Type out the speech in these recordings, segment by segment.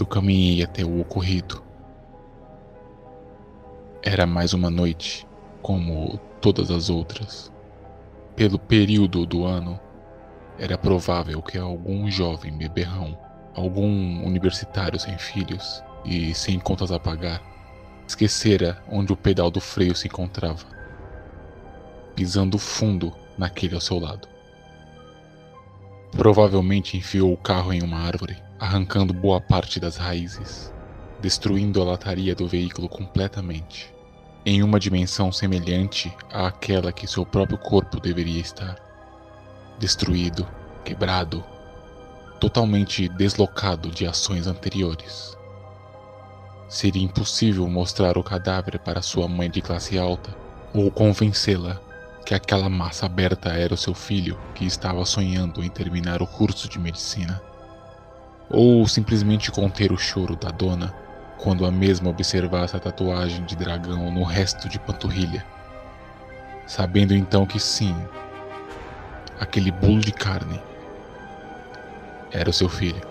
Eu caminhei até o ocorrido. Era mais uma noite, como todas as outras. Pelo período do ano, era provável que algum jovem beberrão, algum universitário sem filhos e sem contas a pagar, esquecera onde o pedal do freio se encontrava, pisando fundo naquele ao seu lado. Provavelmente enfiou o carro em uma árvore, arrancando boa parte das raízes, destruindo a lataria do veículo completamente, em uma dimensão semelhante àquela que seu próprio corpo deveria estar. Destruído, quebrado, totalmente deslocado de ações anteriores. Seria impossível mostrar o cadáver para sua mãe de classe alta ou convencê-la que aquela massa aberta era o seu filho que estava sonhando em terminar o curso de medicina. Ou simplesmente conter o choro da dona quando a mesma observasse a tatuagem de dragão no resto de panturrilha, sabendo então que sim, aquele bolo de carne era o seu filho.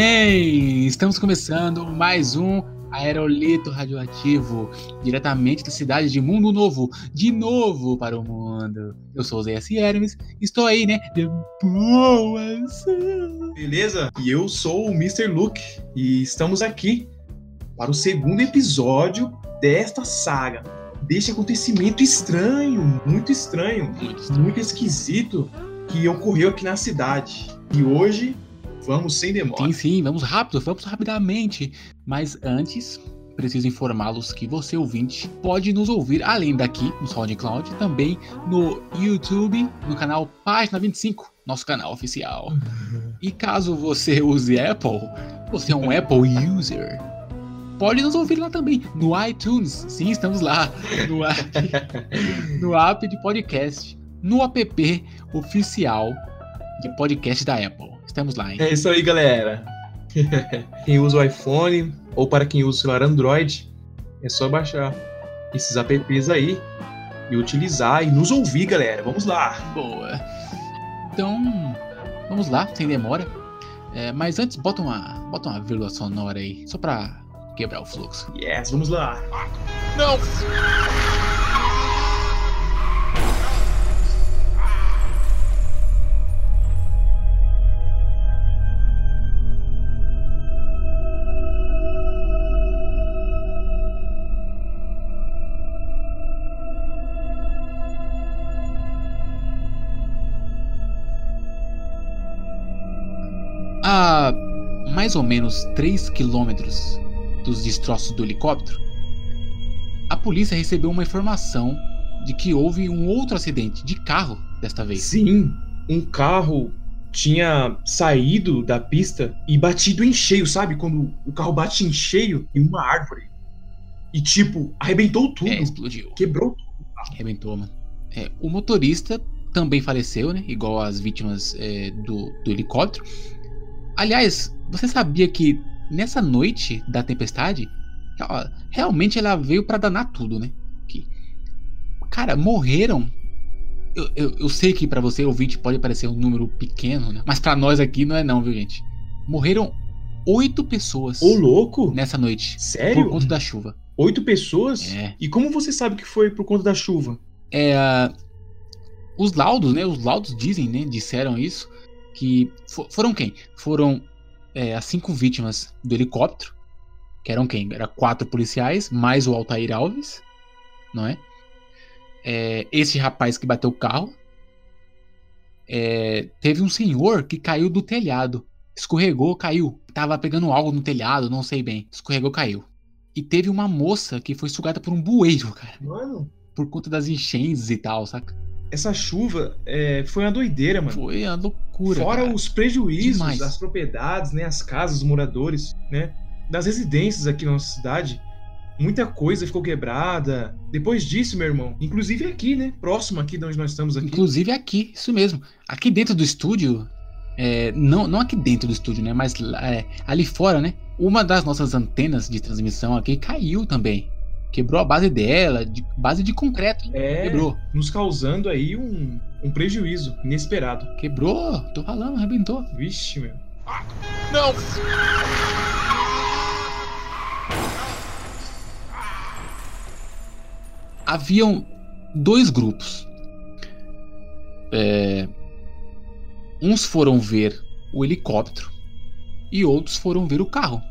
Bem, estamos começando mais um Aerolito Radioativo, diretamente da cidade de Mundo Novo, de novo para o mundo. Eu sou o Zé S. Hermes, estou aí, né? De boas. Beleza? E eu sou o Mr. Luke e estamos aqui para o segundo episódio desta saga. Deste acontecimento estranho, muito estranho, Muito estranho. muito esquisito que ocorreu aqui na cidade. E hoje vamos sem demora. Sim, sim, vamos rápido, vamos rapidamente. Mas antes, preciso informá-los que você, ouvinte, pode nos ouvir além daqui, no SoundCloud, também no YouTube, no canal Página 25, nosso canal oficial. E caso você use Apple, você é um Apple user, pode nos ouvir lá também, no iTunes. Sim, estamos lá, no app, no app de podcast, no app oficial de podcast da Apple. Estamos lá, hein? É isso aí, galera. quem usa o iPhone ou para quem usa o celular Android, é só baixar esses apps aí e utilizar e nos ouvir, galera. Vamos lá. Boa. Então, vamos lá, sem demora. É, mas antes, bota uma, bota uma vírgula sonora aí, só pra quebrar o fluxo. Yes, vamos lá. Não! A mais ou menos 3 quilômetros dos destroços do helicóptero, a polícia recebeu uma informação de que houve um outro acidente de carro desta vez. Sim, um carro tinha saído da pista e batido em cheio, sabe? Quando o carro bate em cheio em uma árvore. E tipo, arrebentou tudo. É, explodiu. Quebrou tudo. Arrebentou, mano. É, o motorista também faleceu, né? Igual as vítimas é, do, do helicóptero. Aliás, você sabia que nessa noite da tempestade, ó, realmente ela veio pra danar tudo, né? Que, cara, morreram. Eu, eu, eu sei que pra você ouvinte pode parecer um número pequeno, né? Mas pra nós aqui não é não, viu, gente? Morreram oito pessoas Ô, louco? nessa noite Sério? por conta da chuva. Oito pessoas? É. E como você sabe que foi por conta da chuva? É, os laudos, né? Os laudos dizem, né? Disseram isso. Que fo- foram quem? Foram é, as cinco vítimas do helicóptero. Que eram quem? Era quatro policiais, mais o Altair Alves, não é? É, esse rapaz que bateu o carro. É, teve um senhor que caiu do telhado. Escorregou, caiu. Tava pegando algo no telhado, não sei bem. Escorregou, caiu. E teve uma moça que foi sugada por um bueiro, cara. Mano, Por conta das enchentes e tal, saca? Essa chuva é, foi uma doideira, mano. Foi uma loucura. Fora cara. os prejuízos Demais. das propriedades, né? As casas, os moradores, né? Das residências aqui na nossa cidade. Muita coisa ficou quebrada. Depois disso, meu irmão, inclusive aqui, né? Próximo aqui de onde nós estamos aqui. Inclusive aqui, isso mesmo. Aqui dentro do estúdio, é, não, não aqui dentro do estúdio, né? Mas é, ali fora, né? Uma das nossas antenas de transmissão aqui caiu também. Quebrou a base dela, de base de concreto. É, Quebrou. nos causando aí um, um prejuízo inesperado. Quebrou, tô falando, arrebentou. Vixe, meu. Não! Haviam dois grupos. É, uns foram ver o helicóptero e outros foram ver o carro.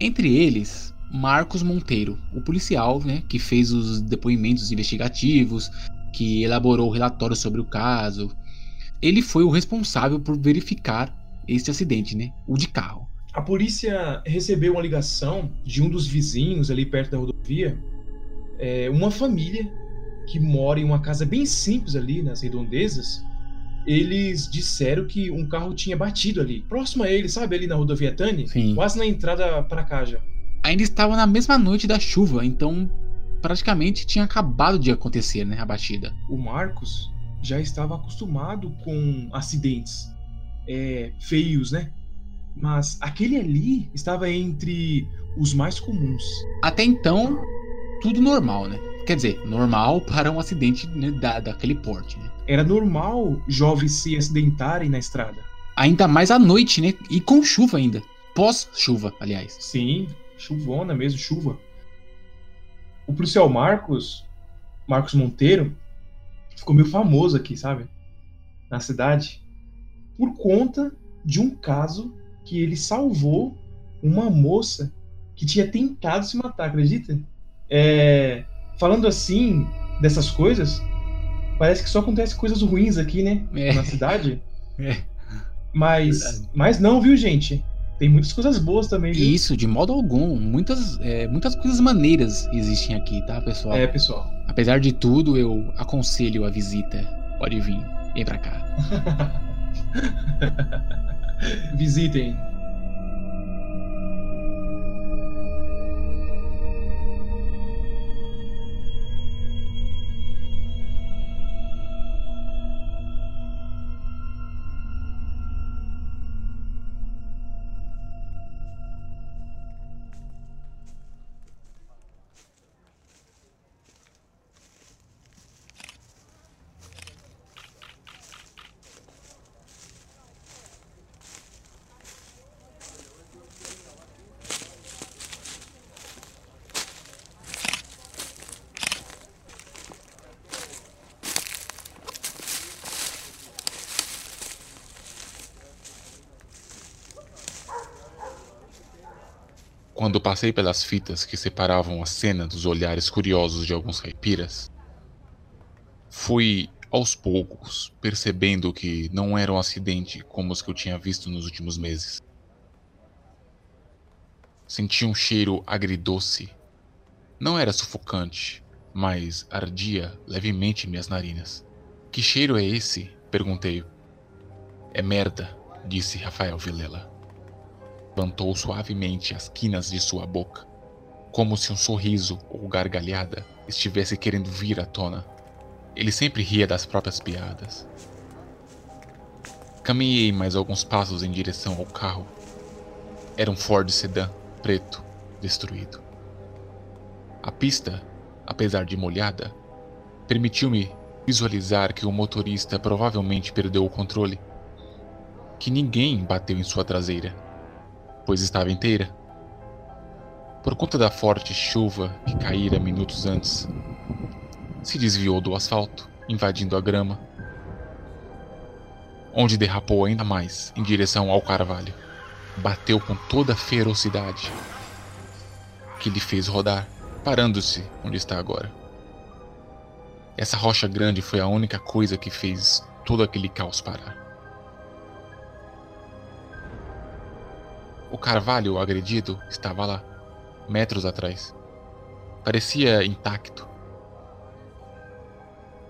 Entre eles, Marcos Monteiro, o policial né, que fez os depoimentos investigativos, que elaborou o relatório sobre o caso. Ele foi o responsável por verificar este acidente, né? O de carro. A polícia recebeu uma ligação de um dos vizinhos ali perto da rodovia. É, uma família que mora em uma casa bem simples ali nas redondezas. Eles disseram que um carro tinha batido ali, próximo a ele, sabe, ali na rodovia Tani, Sim. quase na entrada pra cá já. Ainda estava na mesma noite da chuva, então praticamente tinha acabado de acontecer, né? A batida. O Marcos já estava acostumado com acidentes é, feios, né? Mas aquele ali estava entre os mais comuns. Até então, tudo normal, né? Quer dizer, normal para um acidente né, da, daquele porte, né? Era normal jovens se acidentarem na estrada. Ainda mais à noite, né? E com chuva ainda. Pós-chuva, aliás. Sim, chuvona mesmo, chuva. O policial Marcos, Marcos Monteiro, ficou meio famoso aqui, sabe? Na cidade. Por conta de um caso que ele salvou uma moça que tinha tentado se matar, acredita? É, falando assim, dessas coisas, parece que só acontece coisas ruins aqui, né? É. Na cidade. É. Mas, Verdade. mas não, viu, gente? Tem muitas coisas boas também, viu? Isso, de modo algum. Muitas, é, muitas coisas maneiras existem aqui, tá, pessoal? É, pessoal. Apesar de tudo, eu aconselho a visita. Pode vir, vem pra cá. Visitem. Quando passei pelas fitas que separavam a cena dos olhares curiosos de alguns caipiras, fui aos poucos percebendo que não era um acidente como os que eu tinha visto nos últimos meses. Senti um cheiro agridoce. Não era sufocante, mas ardia levemente em minhas narinas. Que cheiro é esse? perguntei. É merda, disse Rafael Vilela levantou suavemente as quinas de sua boca, como se um sorriso ou gargalhada estivesse querendo vir à tona. Ele sempre ria das próprias piadas. Caminhei mais alguns passos em direção ao carro. Era um Ford sedã preto, destruído. A pista, apesar de molhada, permitiu-me visualizar que o motorista provavelmente perdeu o controle, que ninguém bateu em sua traseira pois estava inteira. Por conta da forte chuva que caíra minutos antes, se desviou do asfalto, invadindo a grama, onde derrapou ainda mais em direção ao carvalho. Bateu com toda a ferocidade que lhe fez rodar, parando-se onde está agora. Essa rocha grande foi a única coisa que fez todo aquele caos parar. O carvalho agredido estava lá, metros atrás. Parecia intacto.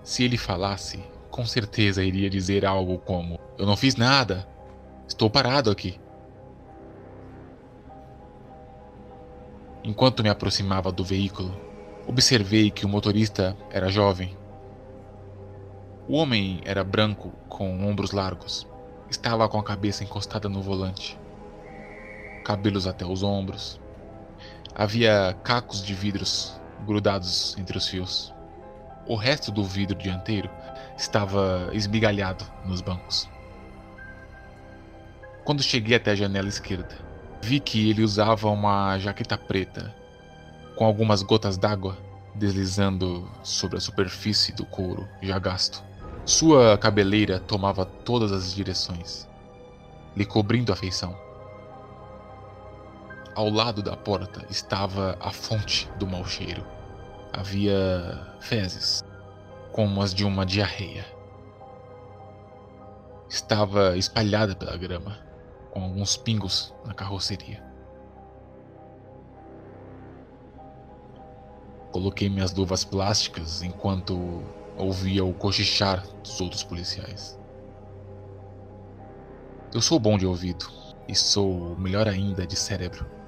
Se ele falasse, com certeza iria dizer algo como: Eu não fiz nada. Estou parado aqui. Enquanto me aproximava do veículo, observei que o motorista era jovem. O homem era branco, com ombros largos. Estava com a cabeça encostada no volante. Cabelos até os ombros. Havia cacos de vidros grudados entre os fios. O resto do vidro dianteiro estava esmigalhado nos bancos. Quando cheguei até a janela esquerda, vi que ele usava uma jaqueta preta, com algumas gotas d'água deslizando sobre a superfície do couro já gasto. Sua cabeleira tomava todas as direções, lhe cobrindo a feição. Ao lado da porta estava a fonte do mau cheiro. Havia fezes, como as de uma diarreia. Estava espalhada pela grama, com alguns pingos na carroceria. Coloquei minhas luvas plásticas enquanto ouvia o cochichar dos outros policiais. Eu sou bom de ouvido e sou melhor ainda de cérebro.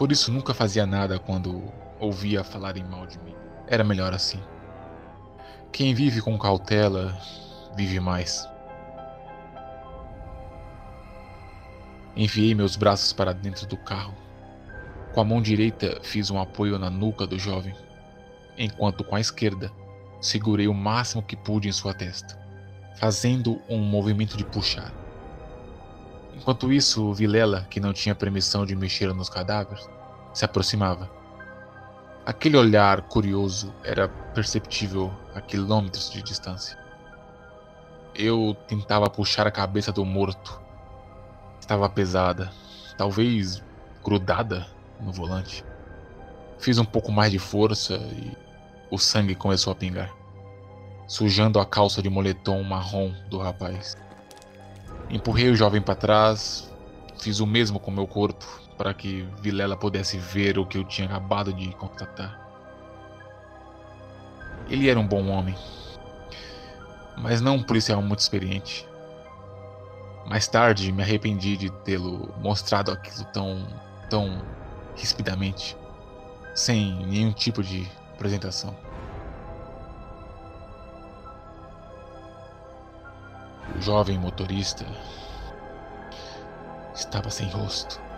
Por isso nunca fazia nada quando ouvia falarem mal de mim. Era melhor assim. Quem vive com cautela vive mais. Enviei meus braços para dentro do carro. Com a mão direita fiz um apoio na nuca do jovem, enquanto com a esquerda Segurei o máximo que pude em sua testa, fazendo um movimento de puxar. Enquanto isso, Vilela, que não tinha permissão de mexer nos cadáveres, se aproximava. Aquele olhar curioso era perceptível a quilômetros de distância. Eu tentava puxar a cabeça do morto. Estava pesada, talvez grudada no volante. Fiz um pouco mais de força e o sangue começou a pingar, sujando a calça de moletom marrom do rapaz. Empurrei o jovem para trás, fiz o mesmo com meu corpo para que Vilela pudesse ver o que eu tinha acabado de constatar. Ele era um bom homem, mas não um policial muito experiente. Mais tarde me arrependi de tê-lo mostrado aquilo tão, tão rispidamente, sem nenhum tipo de apresentação. O jovem motorista estava sem rosto.